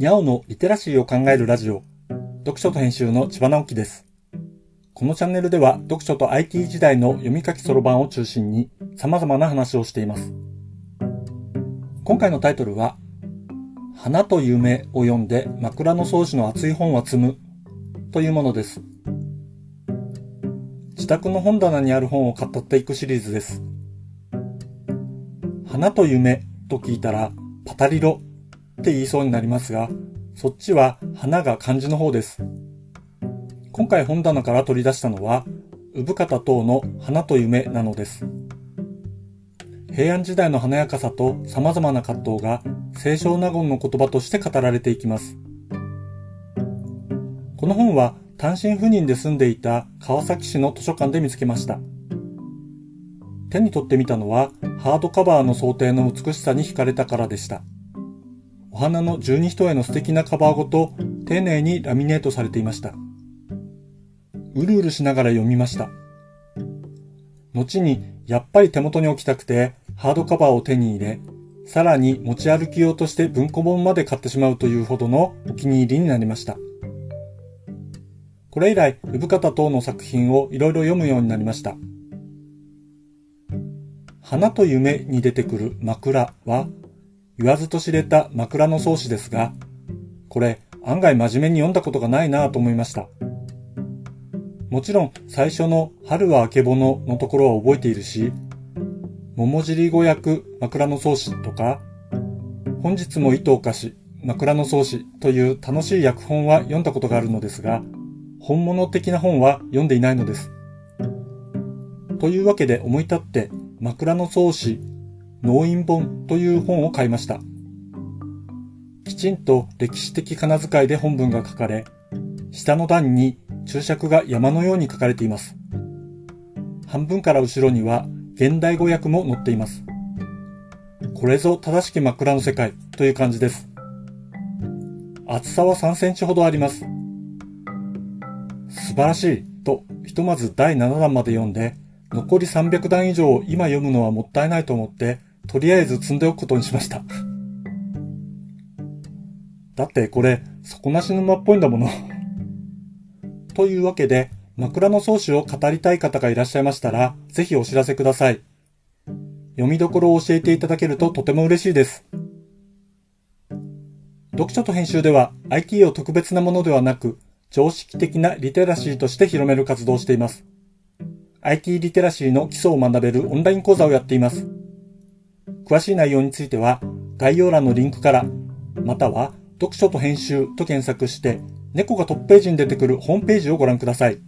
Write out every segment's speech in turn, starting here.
にゃおのリテラシーを考えるラジオ、読書と編集の千葉直樹です。このチャンネルでは読書と IT 時代の読み書きそろばんを中心に様々な話をしています。今回のタイトルは、花と夢を読んで枕草子の熱い本は積むというものです。自宅の本棚にある本を語っていくシリーズです。花と夢と聞いたらパタリロって言いそうになりますが、そっちは花が漢字の方です。今回本棚から取り出したのは、産方等の花と夢なのです。平安時代の華やかさと様々な葛藤が清少納言の言葉として語られていきます。この本は単身赴任で住んでいた川崎市の図書館で見つけました。手に取ってみたのはハードカバーの想定の美しさに惹かれたからでした。お花の十二人への素敵なカバーごと丁寧にラミネートされていました。うるうるしながら読みました。後にやっぱり手元に置きたくてハードカバーを手に入れ、さらに持ち歩き用として文庫本まで買ってしまうというほどのお気に入りになりました。これ以来、産方等の作品をいろいろ読むようになりました。花と夢に出てくる枕は言わずと知れた枕草子ですが、これ案外真面目に読んだことがないなぁと思いました。もちろん最初の春はあけぼののところは覚えているし、桃尻語訳枕草子とか、本日も糸を貸し枕草子という楽しい訳本は読んだことがあるのですが、本物的な本は読んでいないのです。というわけで思い立って枕草子農院本という本を買いました。きちんと歴史的仮名遣いで本文が書かれ、下の段に注釈が山のように書かれています。半分から後ろには現代語訳も載っています。これぞ正しき枕の世界という感じです。厚さは3センチほどあります。素晴らしいとひとまず第7弾まで読んで残り300段以上を今読むのはもったいないと思ってとりあえず積んでおくことにしました。だってこれ、底なし沼っぽいんだもの。というわけで、枕草子を語りたい方がいらっしゃいましたら、ぜひお知らせください。読みどころを教えていただけるととても嬉しいです。読書と編集では IT を特別なものではなく、常識的なリテラシーとして広める活動をしています。IT リテラシーの基礎を学べるオンライン講座をやっています。詳しい内容については概要欄のリンクから、または読書と編集と検索して、猫がトップページに出てくるホームページをご覧ください。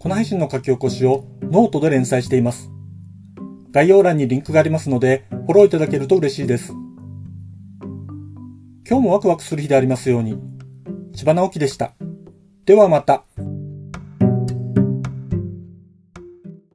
この配信の書き起こしをノートで連載しています。概要欄にリンクがありますので、フォローいただけると嬉しいです。今日もワクワクする日でありますように。千葉直樹でした。ではまた。